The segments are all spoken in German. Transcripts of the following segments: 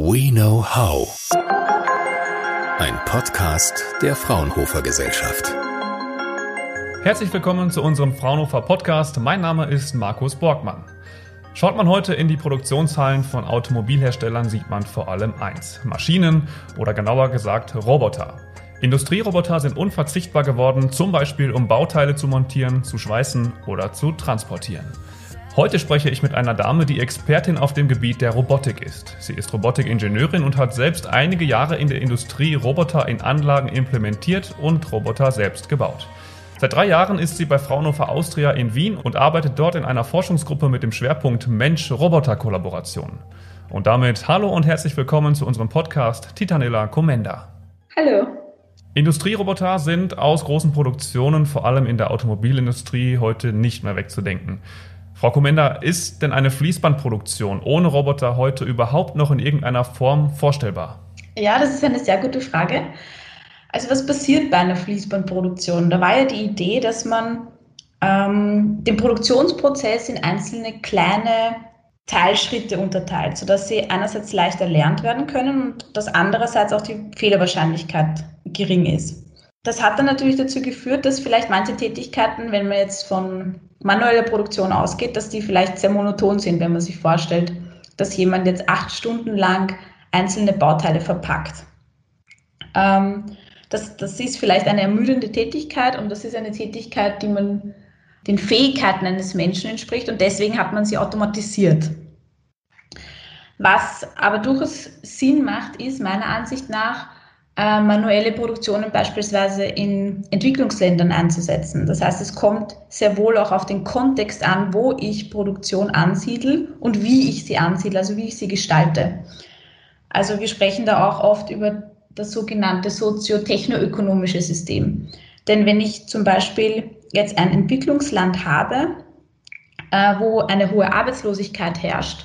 We Know How. Ein Podcast der Fraunhofer Gesellschaft. Herzlich willkommen zu unserem Fraunhofer Podcast. Mein Name ist Markus Borgmann. Schaut man heute in die Produktionshallen von Automobilherstellern, sieht man vor allem eins. Maschinen oder genauer gesagt Roboter. Industrieroboter sind unverzichtbar geworden, zum Beispiel um Bauteile zu montieren, zu schweißen oder zu transportieren. Heute spreche ich mit einer Dame, die Expertin auf dem Gebiet der Robotik ist. Sie ist Robotikingenieurin und hat selbst einige Jahre in der Industrie Roboter in Anlagen implementiert und Roboter selbst gebaut. Seit drei Jahren ist sie bei Fraunhofer Austria in Wien und arbeitet dort in einer Forschungsgruppe mit dem Schwerpunkt Mensch-Roboter-Kollaboration. Und damit hallo und herzlich willkommen zu unserem Podcast Titanilla Comenda. Hallo. Industrieroboter sind aus großen Produktionen, vor allem in der Automobilindustrie, heute nicht mehr wegzudenken. Frau Komenda, ist denn eine Fließbandproduktion ohne Roboter heute überhaupt noch in irgendeiner Form vorstellbar? Ja, das ist eine sehr gute Frage. Also was passiert bei einer Fließbandproduktion? Da war ja die Idee, dass man ähm, den Produktionsprozess in einzelne kleine Teilschritte unterteilt, sodass sie einerseits leicht erlernt werden können und dass andererseits auch die Fehlerwahrscheinlichkeit gering ist. Das hat dann natürlich dazu geführt, dass vielleicht manche Tätigkeiten, wenn man jetzt von manueller Produktion ausgeht, dass die vielleicht sehr monoton sind, wenn man sich vorstellt, dass jemand jetzt acht Stunden lang einzelne Bauteile verpackt. Ähm, das, das ist vielleicht eine ermüdende Tätigkeit und das ist eine Tätigkeit, die man den Fähigkeiten eines Menschen entspricht und deswegen hat man sie automatisiert. Was aber durchaus Sinn macht, ist meiner Ansicht nach, äh, manuelle Produktionen beispielsweise in Entwicklungsländern einzusetzen. Das heißt, es kommt sehr wohl auch auf den Kontext an, wo ich Produktion ansiedle und wie ich sie ansiedle, also wie ich sie gestalte. Also wir sprechen da auch oft über das sogenannte soziotechnoökonomische System. Denn wenn ich zum Beispiel jetzt ein Entwicklungsland habe, äh, wo eine hohe Arbeitslosigkeit herrscht,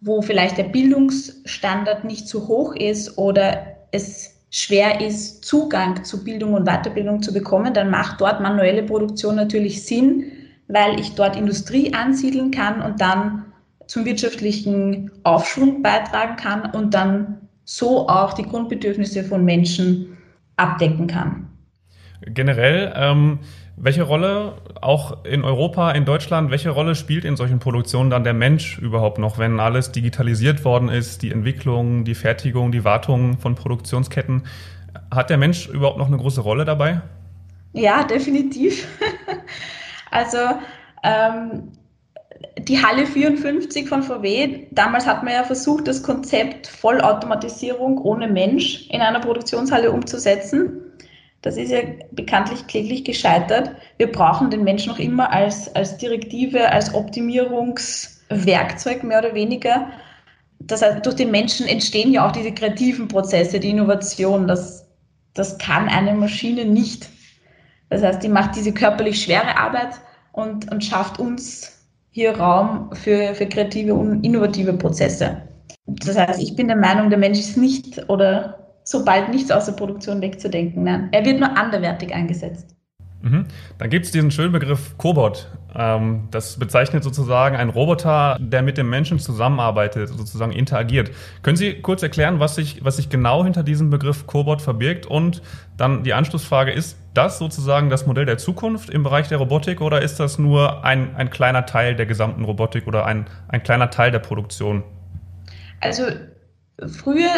wo vielleicht der Bildungsstandard nicht so hoch ist oder es schwer ist, Zugang zu Bildung und Weiterbildung zu bekommen, dann macht dort manuelle Produktion natürlich Sinn, weil ich dort Industrie ansiedeln kann und dann zum wirtschaftlichen Aufschwung beitragen kann und dann so auch die Grundbedürfnisse von Menschen abdecken kann. Generell, ähm, welche Rolle auch in Europa, in Deutschland, welche Rolle spielt in solchen Produktionen dann der Mensch überhaupt noch, wenn alles digitalisiert worden ist, die Entwicklung, die Fertigung, die Wartung von Produktionsketten? Hat der Mensch überhaupt noch eine große Rolle dabei? Ja, definitiv. also ähm, die Halle 54 von VW, damals hat man ja versucht, das Konzept Vollautomatisierung ohne Mensch in einer Produktionshalle umzusetzen. Das ist ja bekanntlich kläglich gescheitert. Wir brauchen den Menschen noch immer als, als Direktive, als Optimierungswerkzeug mehr oder weniger. Das heißt, durch den Menschen entstehen ja auch diese kreativen Prozesse, die Innovation. Das, das kann eine Maschine nicht. Das heißt, die macht diese körperlich schwere Arbeit und, und schafft uns hier Raum für, für kreative und innovative Prozesse. Das heißt, ich bin der Meinung, der Mensch ist nicht oder sobald nichts aus der Produktion wegzudenken. Nein, er wird nur anderwertig eingesetzt. Mhm. Dann gibt es diesen schönen Begriff Cobot. Ähm, das bezeichnet sozusagen einen Roboter, der mit dem Menschen zusammenarbeitet, sozusagen interagiert. Können Sie kurz erklären, was sich, was sich genau hinter diesem Begriff Cobot verbirgt? Und dann die Anschlussfrage, ist das sozusagen das Modell der Zukunft im Bereich der Robotik oder ist das nur ein, ein kleiner Teil der gesamten Robotik oder ein, ein kleiner Teil der Produktion? Also früher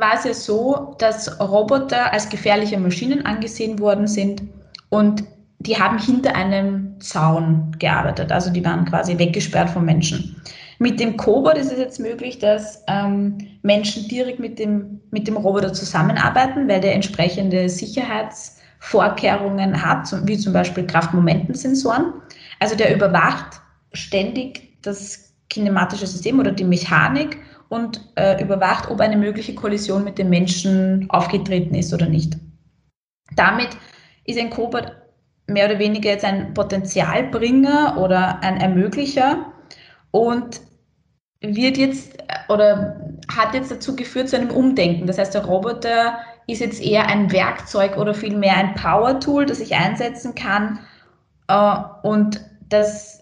war es ja so, dass Roboter als gefährliche Maschinen angesehen worden sind und die haben hinter einem Zaun gearbeitet, also die waren quasi weggesperrt vom Menschen. Mit dem Cobot ist es jetzt möglich, dass ähm, Menschen direkt mit dem, mit dem Roboter zusammenarbeiten, weil der entsprechende Sicherheitsvorkehrungen hat, wie zum Beispiel Kraftmomentensensoren. Also der überwacht ständig das kinematische System oder die Mechanik und äh, überwacht, ob eine mögliche Kollision mit dem Menschen aufgetreten ist oder nicht. Damit ist ein Cobot mehr oder weniger jetzt ein Potenzialbringer oder ein Ermöglicher und wird jetzt oder hat jetzt dazu geführt zu einem Umdenken. Das heißt, der Roboter ist jetzt eher ein Werkzeug oder vielmehr ein Power-Tool, das ich einsetzen kann äh, und das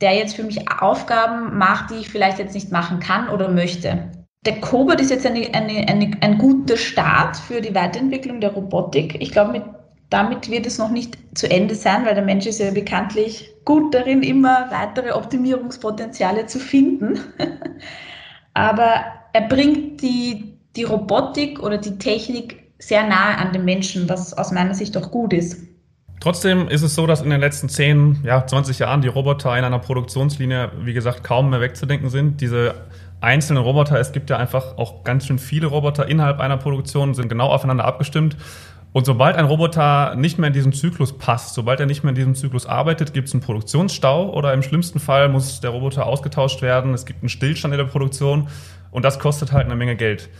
der jetzt für mich Aufgaben macht, die ich vielleicht jetzt nicht machen kann oder möchte. der Cobot ist jetzt eine, eine, eine, ein guter Start für die Weiterentwicklung der Robotik. Ich glaube, damit wird es noch nicht zu Ende sein, weil der Mensch ist ja bekanntlich gut darin, immer weitere Optimierungspotenziale zu finden. Aber er bringt die, die Robotik oder die Technik sehr nahe an den Menschen, was aus meiner Sicht auch gut ist. Trotzdem ist es so, dass in den letzten 10, ja, 20 Jahren die Roboter in einer Produktionslinie, wie gesagt, kaum mehr wegzudenken sind. Diese einzelnen Roboter, es gibt ja einfach auch ganz schön viele Roboter innerhalb einer Produktion, sind genau aufeinander abgestimmt. Und sobald ein Roboter nicht mehr in diesen Zyklus passt, sobald er nicht mehr in diesem Zyklus arbeitet, gibt es einen Produktionsstau oder im schlimmsten Fall muss der Roboter ausgetauscht werden. Es gibt einen Stillstand in der Produktion und das kostet halt eine Menge Geld.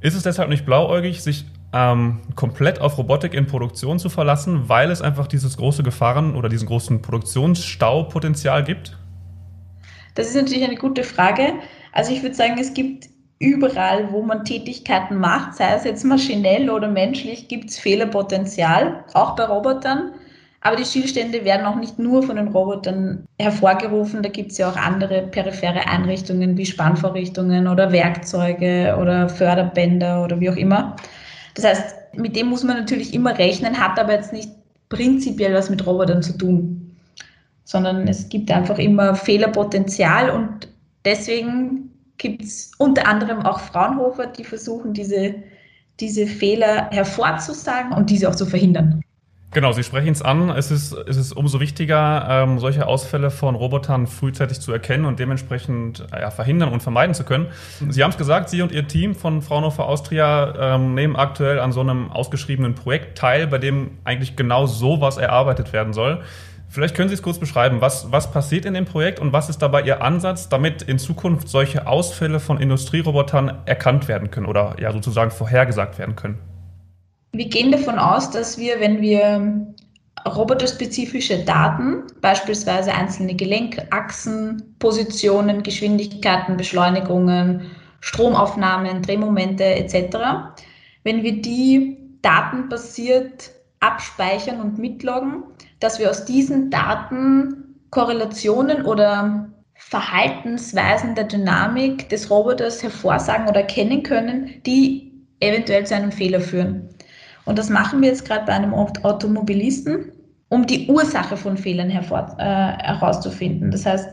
Ist es deshalb nicht blauäugig, sich ähm, komplett auf Robotik in Produktion zu verlassen, weil es einfach dieses große Gefahren oder diesen großen Produktionsstaupotenzial gibt? Das ist natürlich eine gute Frage. Also ich würde sagen, es gibt überall, wo man Tätigkeiten macht, sei es jetzt maschinell oder menschlich, gibt es Fehlerpotenzial, auch bei Robotern. Aber die Stillstände werden auch nicht nur von den Robotern hervorgerufen. Da gibt es ja auch andere periphere Einrichtungen wie Spannvorrichtungen oder Werkzeuge oder Förderbänder oder wie auch immer. Das heißt, mit dem muss man natürlich immer rechnen, hat aber jetzt nicht prinzipiell was mit Robotern zu tun, sondern es gibt einfach immer Fehlerpotenzial und deswegen gibt es unter anderem auch Fraunhofer, die versuchen, diese, diese Fehler hervorzusagen und diese auch zu verhindern. Genau, Sie sprechen es an. Es ist, es ist umso wichtiger, ähm, solche Ausfälle von Robotern frühzeitig zu erkennen und dementsprechend äh, ja, verhindern und vermeiden zu können. Sie haben es gesagt, Sie und Ihr Team von Fraunhofer Austria ähm, nehmen aktuell an so einem ausgeschriebenen Projekt teil, bei dem eigentlich genau sowas erarbeitet werden soll. Vielleicht können Sie es kurz beschreiben, was, was passiert in dem Projekt und was ist dabei Ihr Ansatz, damit in Zukunft solche Ausfälle von Industrierobotern erkannt werden können oder ja sozusagen vorhergesagt werden können? Wir gehen davon aus, dass wir, wenn wir roboterspezifische Daten, beispielsweise einzelne Gelenkachsen, Positionen, Geschwindigkeiten, Beschleunigungen, Stromaufnahmen, Drehmomente etc., wenn wir die datenbasiert abspeichern und mitloggen, dass wir aus diesen Daten Korrelationen oder Verhaltensweisen der Dynamik des Roboters hervorsagen oder erkennen können, die eventuell zu einem Fehler führen. Und das machen wir jetzt gerade bei einem Automobilisten, um die Ursache von Fehlern hervor, äh, herauszufinden. Das heißt,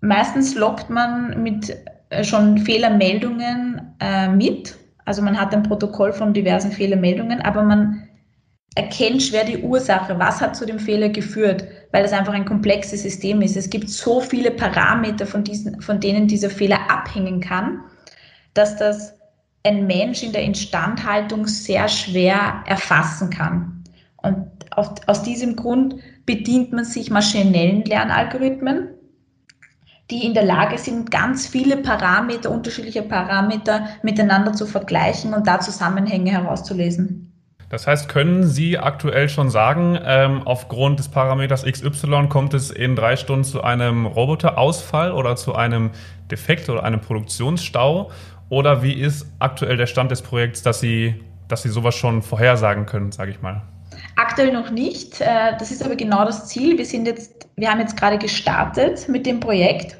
meistens lockt man mit äh, schon Fehlermeldungen äh, mit. Also man hat ein Protokoll von diversen Fehlermeldungen, aber man erkennt schwer die Ursache. Was hat zu dem Fehler geführt? Weil es einfach ein komplexes System ist. Es gibt so viele Parameter, von, diesen, von denen dieser Fehler abhängen kann, dass das ein Mensch in der Instandhaltung sehr schwer erfassen kann. Und auf, aus diesem Grund bedient man sich maschinellen Lernalgorithmen, die in der Lage sind, ganz viele Parameter, unterschiedliche Parameter miteinander zu vergleichen und da Zusammenhänge herauszulesen. Das heißt, können Sie aktuell schon sagen, ähm, aufgrund des Parameters XY kommt es in drei Stunden zu einem Roboterausfall oder zu einem Defekt oder einem Produktionsstau? Oder wie ist aktuell der Stand des Projekts, dass Sie, dass Sie sowas schon vorhersagen können, sage ich mal? Aktuell noch nicht. Äh, das ist aber genau das Ziel. Wir sind jetzt, wir haben jetzt gerade gestartet mit dem Projekt.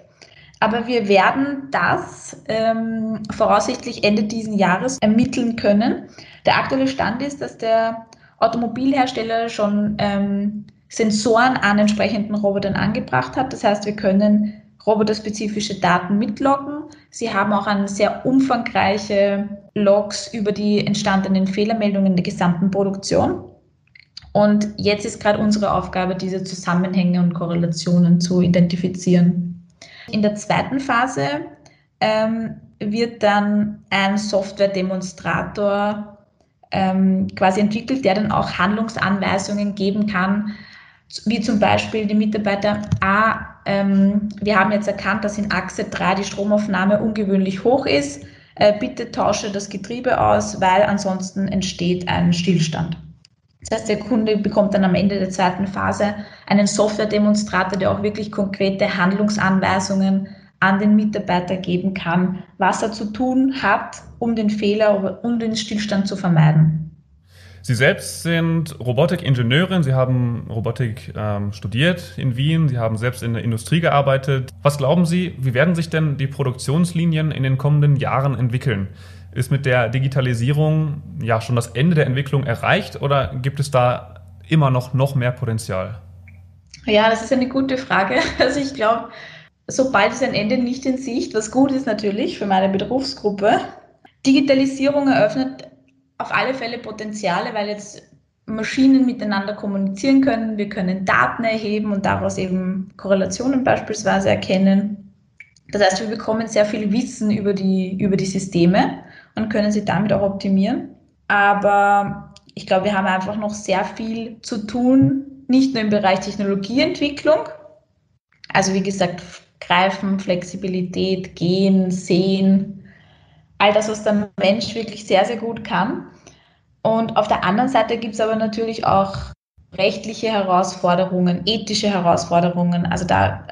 Aber wir werden das ähm, voraussichtlich Ende diesen Jahres ermitteln können. Der aktuelle Stand ist, dass der Automobilhersteller schon ähm, Sensoren an entsprechenden Robotern angebracht hat. Das heißt, wir können roboterspezifische Daten mitloggen. Sie haben auch eine sehr umfangreiche Logs über die entstandenen Fehlermeldungen der gesamten Produktion. Und jetzt ist gerade unsere Aufgabe, diese Zusammenhänge und Korrelationen zu identifizieren. In der zweiten Phase ähm, wird dann ein Software-Demonstrator ähm, quasi entwickelt, der dann auch Handlungsanweisungen geben kann, wie zum Beispiel die Mitarbeiter, ah, ähm, wir haben jetzt erkannt, dass in Achse 3 die Stromaufnahme ungewöhnlich hoch ist, äh, bitte tausche das Getriebe aus, weil ansonsten entsteht ein Stillstand. Das heißt, der Kunde bekommt dann am Ende der zweiten Phase einen Software-Demonstrator, der auch wirklich konkrete Handlungsanweisungen an den Mitarbeiter geben kann, was er zu tun hat, um den Fehler, um den Stillstand zu vermeiden. Sie selbst sind Robotikingenieurin, Sie haben Robotik ähm, studiert in Wien, Sie haben selbst in der Industrie gearbeitet. Was glauben Sie, wie werden sich denn die Produktionslinien in den kommenden Jahren entwickeln? Ist mit der Digitalisierung ja schon das Ende der Entwicklung erreicht oder gibt es da immer noch, noch mehr Potenzial? Ja, das ist eine gute Frage. Also ich glaube, sobald ist ein Ende nicht in Sicht, was gut ist natürlich für meine Berufsgruppe. Digitalisierung eröffnet auf alle Fälle Potenziale, weil jetzt Maschinen miteinander kommunizieren können. Wir können Daten erheben und daraus eben Korrelationen beispielsweise erkennen. Das heißt, wir bekommen sehr viel Wissen über die, über die Systeme und können sie damit auch optimieren. Aber ich glaube, wir haben einfach noch sehr viel zu tun, nicht nur im Bereich Technologieentwicklung. Also wie gesagt, Greifen, Flexibilität, Gehen, Sehen, all das, was der Mensch wirklich sehr, sehr gut kann. Und auf der anderen Seite gibt es aber natürlich auch rechtliche Herausforderungen, ethische Herausforderungen. Also da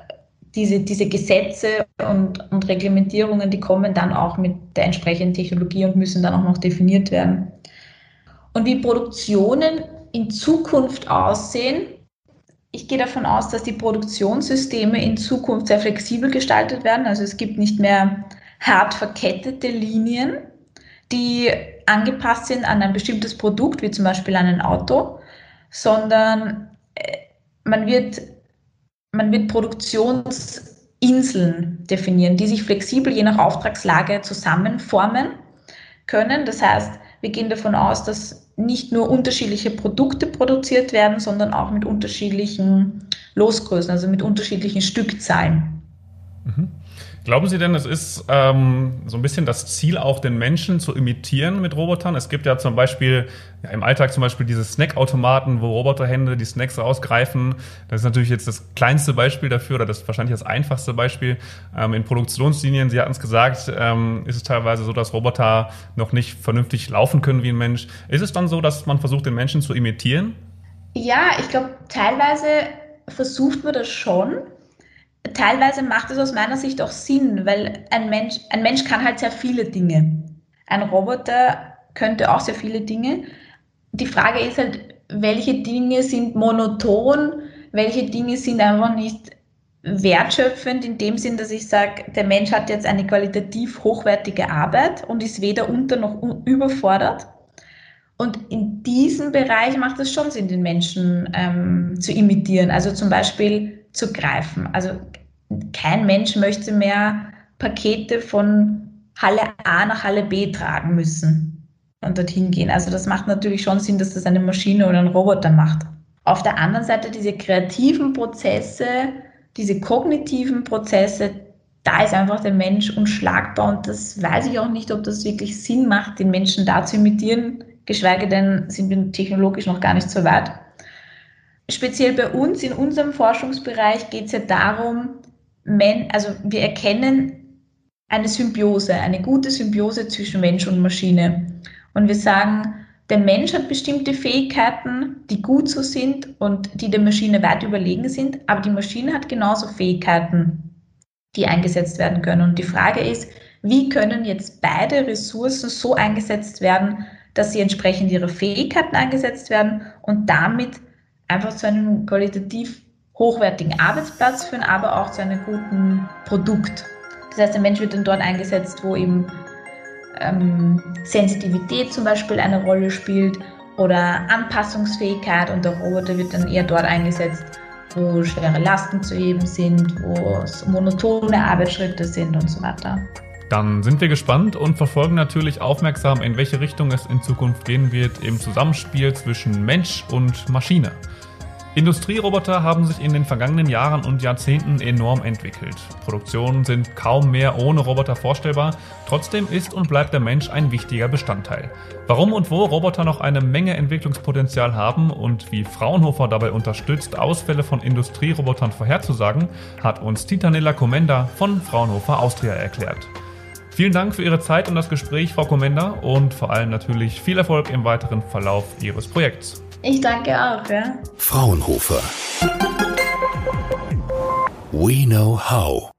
diese, diese Gesetze und, und Reglementierungen, die kommen dann auch mit der entsprechenden Technologie und müssen dann auch noch definiert werden. Und wie Produktionen in Zukunft aussehen, ich gehe davon aus, dass die Produktionssysteme in Zukunft sehr flexibel gestaltet werden. Also es gibt nicht mehr hart verkettete Linien, die angepasst sind an ein bestimmtes Produkt, wie zum Beispiel an ein Auto, sondern äh, man wird, man wird Produktionsinseln definieren, die sich flexibel je nach Auftragslage zusammenformen können. Das heißt, wir gehen davon aus, dass nicht nur unterschiedliche Produkte produziert werden, sondern auch mit unterschiedlichen Losgrößen, also mit unterschiedlichen Stückzahlen. Mhm. Glauben Sie denn, es ist ähm, so ein bisschen das Ziel, auch den Menschen zu imitieren mit Robotern? Es gibt ja zum Beispiel ja, im Alltag zum Beispiel diese Snackautomaten, wo Roboterhände die Snacks rausgreifen. Das ist natürlich jetzt das kleinste Beispiel dafür oder das wahrscheinlich das einfachste Beispiel. Ähm, in Produktionslinien, Sie hatten es gesagt, ähm, ist es teilweise so, dass Roboter noch nicht vernünftig laufen können wie ein Mensch. Ist es dann so, dass man versucht, den Menschen zu imitieren? Ja, ich glaube, teilweise versucht man das schon teilweise macht es aus meiner Sicht auch Sinn, weil ein Mensch, ein Mensch kann halt sehr viele Dinge. Ein Roboter könnte auch sehr viele Dinge. Die Frage ist halt, welche Dinge sind monoton, welche Dinge sind einfach nicht wertschöpfend in dem Sinn, dass ich sage, der Mensch hat jetzt eine qualitativ hochwertige Arbeit und ist weder unter noch überfordert. Und in diesem Bereich macht es schon Sinn, den Menschen ähm, zu imitieren. Also zum Beispiel zu greifen. Also kein Mensch möchte mehr Pakete von Halle A nach Halle B tragen müssen und dorthin gehen. Also das macht natürlich schon Sinn, dass das eine Maschine oder ein Roboter macht. Auf der anderen Seite diese kreativen Prozesse, diese kognitiven Prozesse, da ist einfach der Mensch unschlagbar und das weiß ich auch nicht, ob das wirklich Sinn macht, den Menschen da zu imitieren, geschweige denn sind wir technologisch noch gar nicht so weit. Speziell bei uns in unserem Forschungsbereich geht es ja darum, also wir erkennen eine Symbiose, eine gute Symbiose zwischen Mensch und Maschine. Und wir sagen, der Mensch hat bestimmte Fähigkeiten, die gut so sind und die der Maschine weit überlegen sind, aber die Maschine hat genauso Fähigkeiten, die eingesetzt werden können. Und die Frage ist, wie können jetzt beide Ressourcen so eingesetzt werden, dass sie entsprechend ihrer Fähigkeiten eingesetzt werden und damit einfach zu einem qualitativ hochwertigen Arbeitsplatz führen, aber auch zu einem guten Produkt. Das heißt, der Mensch wird dann dort eingesetzt, wo eben ähm, Sensitivität zum Beispiel eine Rolle spielt oder Anpassungsfähigkeit und der Roboter wird dann eher dort eingesetzt, wo schwere Lasten zu heben sind, wo es monotone Arbeitsschritte sind und so weiter. Dann sind wir gespannt und verfolgen natürlich aufmerksam, in welche Richtung es in Zukunft gehen wird im Zusammenspiel zwischen Mensch und Maschine. Industrieroboter haben sich in den vergangenen Jahren und Jahrzehnten enorm entwickelt. Produktionen sind kaum mehr ohne Roboter vorstellbar, trotzdem ist und bleibt der Mensch ein wichtiger Bestandteil. Warum und wo Roboter noch eine Menge Entwicklungspotenzial haben und wie Fraunhofer dabei unterstützt, Ausfälle von Industrierobotern vorherzusagen, hat uns Titanella Comenda von Fraunhofer Austria erklärt. Vielen Dank für Ihre Zeit und das Gespräch, Frau Comenda, und vor allem natürlich viel Erfolg im weiteren Verlauf Ihres Projekts. Ich danke auch, ja. Fraunhofer. We know how.